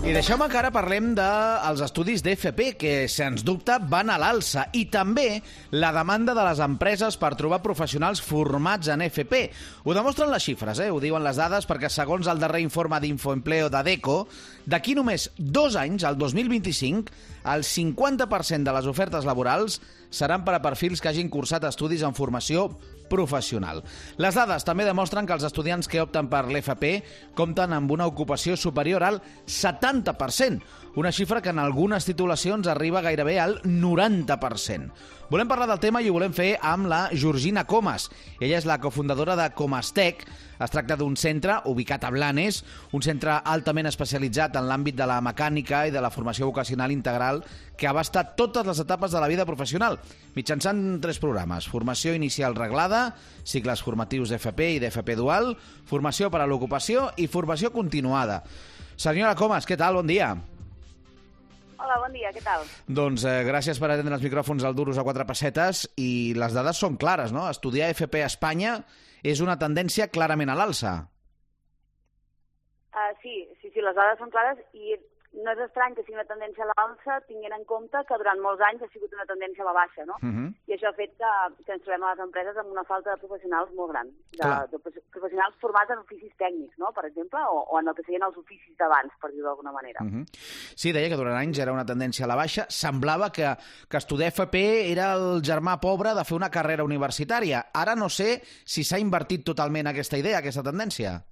I deixeu-me que ara parlem dels estudis d'FP, que, sens dubte, van a l'alça. I també la demanda de les empreses per trobar professionals formats en FP. Ho demostren les xifres, eh? ho diuen les dades, perquè segons el darrer informe d'Infoempleo de DECO, d'aquí només dos anys, al 2025, el 50% de les ofertes laborals seran per a perfils que hagin cursat estudis en formació professional. Les dades també demostren que els estudiants que opten per l'FP compten amb una ocupació superior al 70%, una xifra que en algunes titulacions arriba gairebé al 90%. Volem parlar del tema i ho volem fer amb la Georgina Comas. Ella és la cofundadora de Comastec. Es tracta d'un centre ubicat a Blanes, un centre altament especialitzat en l'àmbit de la mecànica i de la formació vocacional integral que abasta totes les etapes de la vida professional, mitjançant tres programes. Formació inicial reglada, cicles formatius d'FP i d'FP dual, formació per a l'ocupació i formació continuada. Senyora Comas, què tal? Bon dia. Hola, bon dia, què tal? Doncs eh, gràcies per atendre els micròfons al Duros a quatre pessetes i les dades són clares, no? Estudiar FP a Espanya és una tendència clarament a l'alça. Uh, sí, sí, sí, les dades són clares i no és estrany que sigui una tendència a l'alça, tinguent en compte que durant molts anys ha sigut una tendència a la baixa, no? Uh -huh. I això ha fet que, que ens trobem a les empreses amb una falta de professionals molt gran, de, Clar. de professionals formats en oficis tècnics, no?, per exemple, o, o en el que serien els oficis d'abans, per dir-ho d'alguna manera. Uh -huh. Sí, deia que durant anys era una tendència a la baixa. Semblava que, que estudiar FP era el germà pobre de fer una carrera universitària. Ara no sé si s'ha invertit totalment aquesta idea, aquesta tendència.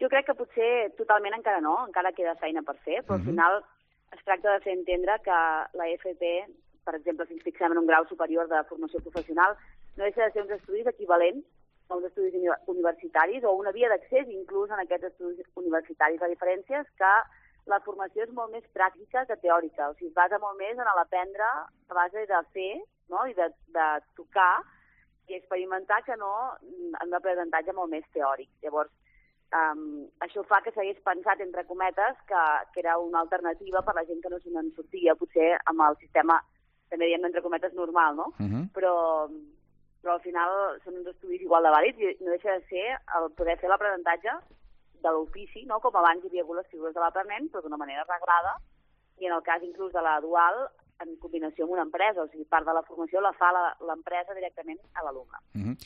Jo crec que potser totalment encara no, encara queda feina per fer, però uh -huh. al final es tracta de fer entendre que la FP, per exemple, si ens fixem en un grau superior de formació professional, no deixa de ser uns estudis equivalents a uns estudis uni universitaris o una via d'accés inclús en aquests estudis universitaris. La diferència és que la formació és molt més pràctica que teòrica, o sigui, es basa molt més en l'aprendre a base de fer no? i de, de tocar i experimentar que no en un aprenentatge molt més teòric. Llavors, Um, això fa que s'hagués pensat, entre cometes, que, que era una alternativa per la gent que no se n'en sortia, potser amb el sistema, també diem, entre cometes, normal, no? Uh -huh. però, però al final són uns estudis igual de vàlids i no deixa de ser el poder fer l'aprenentatge de l'ofici, no? com abans hi havia hagut les figures de l'aprenent, però d'una manera reglada, i en el cas inclús de la dual, en combinació amb una empresa, o sigui, part de la formació la fa l'empresa directament a l'alumne. Uh -huh.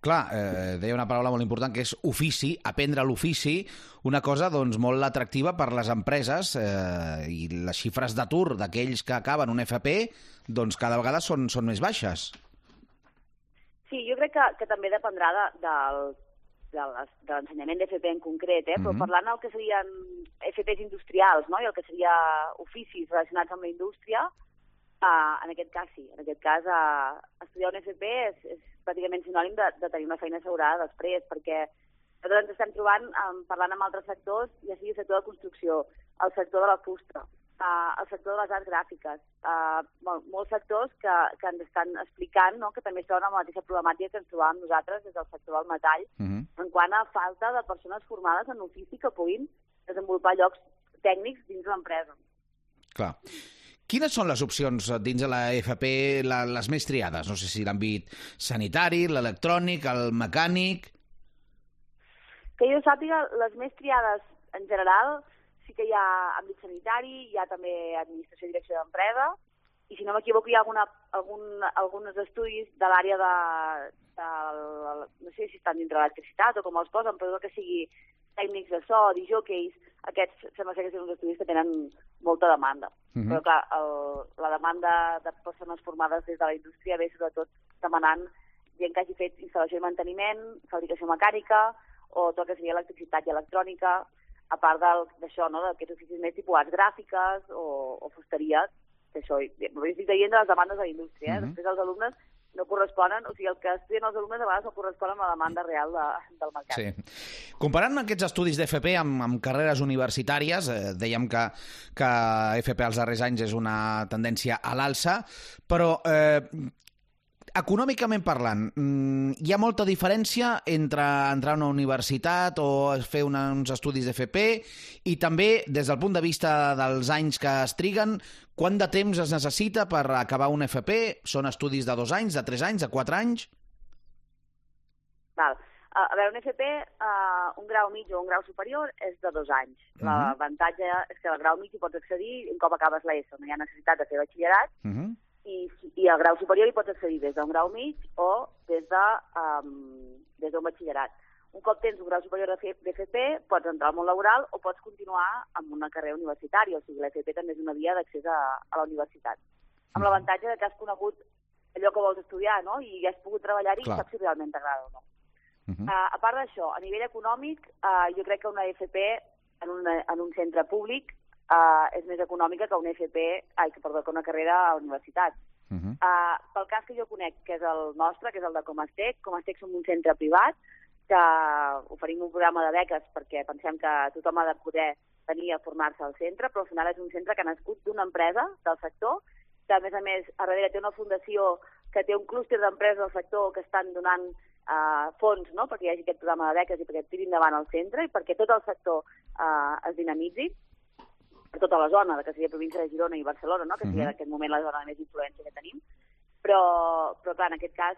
Clar, eh, deia una paraula molt important que és ofici, aprendre l'ofici, una cosa doncs, molt atractiva per les empreses eh, i les xifres d'atur d'aquells que acaben un FP doncs cada vegada són, són més baixes. Sí, jo crec que, que també dependrà de, del, de l'ensenyament d'FP en concret, eh? però uh -huh. parlant del que serien FPs industrials no? i el que seria oficis relacionats amb la indústria, uh, en aquest cas sí. En aquest cas, uh, estudiar un FP és, és pràcticament sinònim de, de tenir una feina assegurada després, perquè nosaltres ens estem trobant um, parlant amb altres sectors, ja sigui el sector de construcció, el sector de la fusta, uh, el sector de les arts gràfiques, uh, mol, molts sectors que, que ens estan explicant no, que també es troben amb la mateixa problemàtica que ens trobàvem nosaltres des del sector del metall, Uh -huh. en quant a falta de persones formades en ofici que puguin desenvolupar llocs tècnics dins l'empresa. Clar. Quines són les opcions dins de la FP la, les més triades? No sé si l'àmbit sanitari, l'electrònic, el mecànic... Que jo sàpiga, les més triades en general sí que hi ha àmbit sanitari, hi ha també administració i direcció d'empresa, i si no m'equivoco hi ha alguna, algun, alguns estudis de l'àrea de, de, no sé si estan dintre l'electricitat o com els posen, però que sigui tècnics de so, jockeys, aquests sembla que són uns estudis que tenen molta demanda. Uh -huh. Però clar, el, la demanda de persones formades des de la indústria ve sobretot demanant gent que hagi fet instal·lació i manteniment, fabricació mecànica, o tot el que seria electricitat i electrònica, a part d'això, no, d'aquests oficis més tipus arts gràfiques o, o fusteria, que això, ho estic dient de les demandes de la indústria, eh? Mhm. després els alumnes no corresponen, o sigui, el que estudien els alumnes a vegades no correspon amb la demanda real de, del mercat. Sí. Comparant aquests estudis d'FP amb, amb carreres universitàries, eh, dèiem que, que FP als darrers anys és una tendència a l'alça, però eh, econòmicament parlant, mm, hi ha molta diferència entre entrar a una universitat o fer una, uns estudis d'FP i també, des del punt de vista dels anys que es triguen, quant de temps es necessita per acabar un FP? Són estudis de dos anys, de tres anys, de quatre anys? Val. A veure, un FP, uh, un grau mig o un grau superior és de dos anys. Uh -huh. L'avantatge és que al grau mig hi pots accedir un cop acabes l'ESO, no hi ha necessitat de fer batxillerat, uh -huh. i, i al grau superior hi pots accedir des d'un grau mig o des de um, des d'un batxillerat. Un cop tens un grau superior d'FP, pots entrar al món laboral o pots continuar amb una carrera universitària, o sigui, l'FP també és una via d'accés a, a la universitat. Amb l'avantatge que has conegut allò que vols estudiar, no? I has pogut treballar-hi i saps si realment t'agrada o no. Uh -huh. uh, a part d'això, a nivell econòmic, uh, jo crec que una FP en, una, en un centre públic uh, és més econòmica que una FP, ai, que, perdó, que una carrera a la universitat. Uh -huh. uh, pel cas que jo conec, que és el nostre, que és el de Comastec, Comastec som un centre privat que oferim un programa de beques perquè pensem que tothom ha de poder venir a formar-se al centre, però al final és un centre que ha nascut d'una empresa del sector, que a més a més a darrere té una fundació que té un clúster d'empreses del sector que estan donant uh, fons no? perquè hi hagi aquest programa de beques i perquè tiri endavant el centre i perquè tot el sector uh, es dinamitzi per tota la zona, que seria província de Girona i Barcelona, no? que seria uh -huh. en aquest moment la zona de més influència que tenim. Però, però clar, en aquest cas,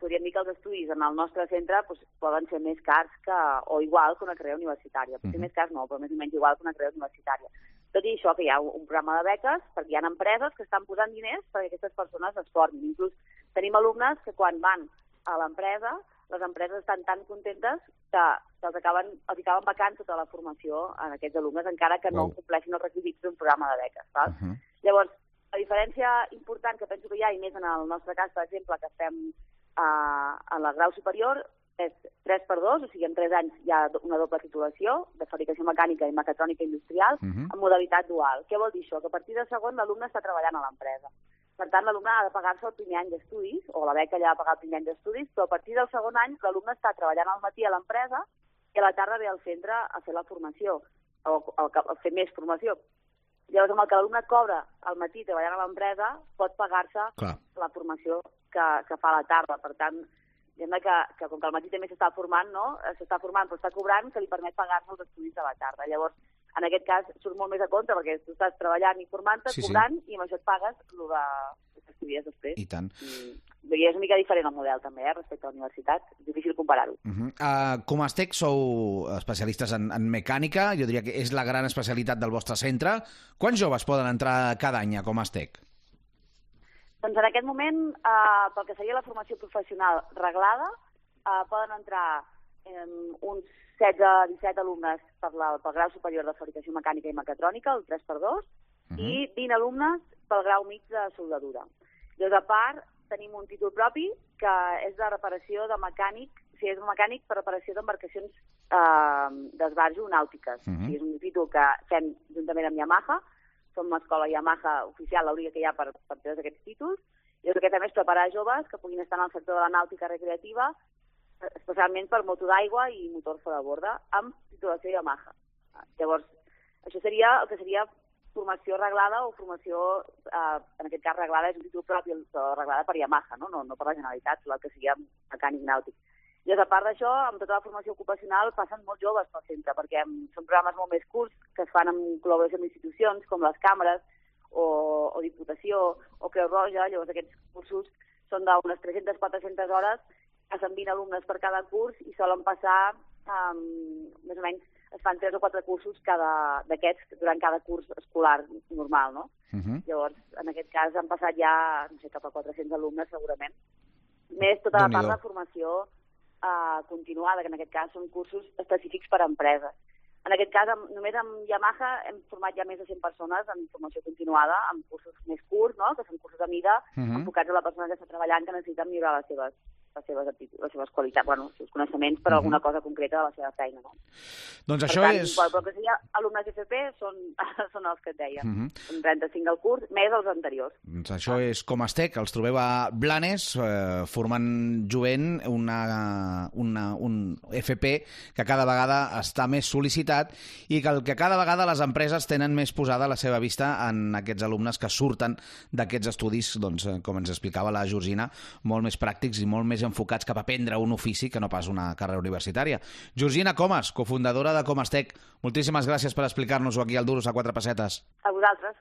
podríem dir que els estudis en el nostre centre pues, poden ser més cars que, o igual que una carrera universitària. Potser uh -huh. més cars no, però més o menys igual que una carrera universitària. Tot i això, que hi ha un programa de beques, perquè hi ha empreses que estan posant diners perquè aquestes persones es formin. Inclús tenim alumnes que quan van a l'empresa, les empreses estan tan contentes que, que els acaben, els acaben vacant tota la formació a aquests alumnes, encara que no wow. compleixin els requisits d'un programa de beques. Val? Uh -huh. Llavors, la diferència important que penso que hi ha, i més en el nostre cas, per exemple, que estem uh, en el grau superior, és 3 per 2, o sigui, en 3 anys hi ha una doble titulació de fabricació mecànica i mecatrònica industrial uh -huh. en modalitat dual. Què vol dir això? Que a partir de segon l'alumne està treballant a l'empresa. Per tant, l'alumne ha de pagar-se el primer any d'estudis, o la beca ja ha de pagar el primer any d'estudis, però a partir del segon any l'alumne està treballant al matí a l'empresa i a la tarda ve al centre a fer la formació, o, o, a fer més formació. Llavors, amb el que l'alumne cobra al matí treballant a l'empresa, pot pagar-se la formació que, que fa a la tarda. Per tant, diguem que, que com que al matí també s'està formant, no? s'està formant però està cobrant, que li permet pagar-se els estudis de la tarda. Llavors, en aquest cas surt molt més a compte perquè tu estàs treballant i formant-te, sí, cobrant, sí. i amb això et pagues el de que estudies després. I tant. I, és una mica diferent el model també, eh, respecte a la universitat. És difícil comparar-ho. Uh -huh. uh, com a Estec sou especialistes en, en mecànica, jo diria que és la gran especialitat del vostre centre. Quants joves poden entrar cada any a Com a Estec? Doncs en aquest moment, uh, pel que seria la formació professional reglada, uh, poden entrar um, uns 16-17 alumnes per la, pel grau superior de fabricació mecànica i mecatrònica, el 3x2, uh -huh. i 20 alumnes pel grau mig de soldadura. Llavors, a part, tenim un títol propi que és de reparació de mecànic, o sigui, és un mecànic per reparació d'embarcacions eh, d'esbarjo nàutiques. Uh -huh. o sigui, és un títol que fem juntament amb Yamaha, som una escola Yamaha oficial, l'única que hi ha per, per tots aquests títols, i el que també és preparar joves que puguin estar en el sector de la nàutica recreativa especialment per moto d'aigua i motor fora de borda, amb titulació Yamaha. Llavors, això seria el que seria formació reglada o formació, eh, en aquest cas reglada, és un títol propi, reglada per Yamaha, no, no, no per la Generalitat, el que seria mecànic nàutic. I a part d'això, amb tota la formació ocupacional passen molts joves pel centre, perquè són programes molt més curts que es fan en col·laboració amb institucions com les càmeres o, o Diputació o Creu Roja, llavors aquests cursos són d'unes 300-400 hores passen 20 alumnes per cada curs i solen passar, um, més o menys, es fan 3 o 4 cursos d'aquests durant cada curs escolar normal, no? Uh -huh. Llavors, en aquest cas han passat ja, no sé, cap a 400 alumnes segurament. Més tota la part de formació uh, continuada, que en aquest cas són cursos específics per a empreses. En aquest cas, amb, només amb Yamaha hem format ja més de 100 persones en formació continuada, amb cursos més curts, no? que són cursos de mida, uh -huh. enfocats a la persona que està treballant, que necessita millorar les seves les seves, les seves qualitats, bueno, els seus coneixements per uh -huh. alguna cosa concreta de la seva feina. No? Doncs per això tant, és... Però que sigui alumnes FP són, són els que et deia. Uh -huh. Són 35 al curs, més els anteriors. Doncs això és com Estec, els trobeu a Blanes, eh, formant jovent una, una, un FP que cada vegada està més sol·licitat i que el que cada vegada les empreses tenen més posada la seva vista en aquests alumnes que surten d'aquests estudis, doncs, eh, com ens explicava la Georgina, molt més pràctics i molt més enfocats cap a aprendre un ofici que no pas una carrera universitària. Georgina Comas, cofundadora de Comastec, moltíssimes gràcies per explicar-nos-ho aquí al Duros a quatre pessetes. A vosaltres.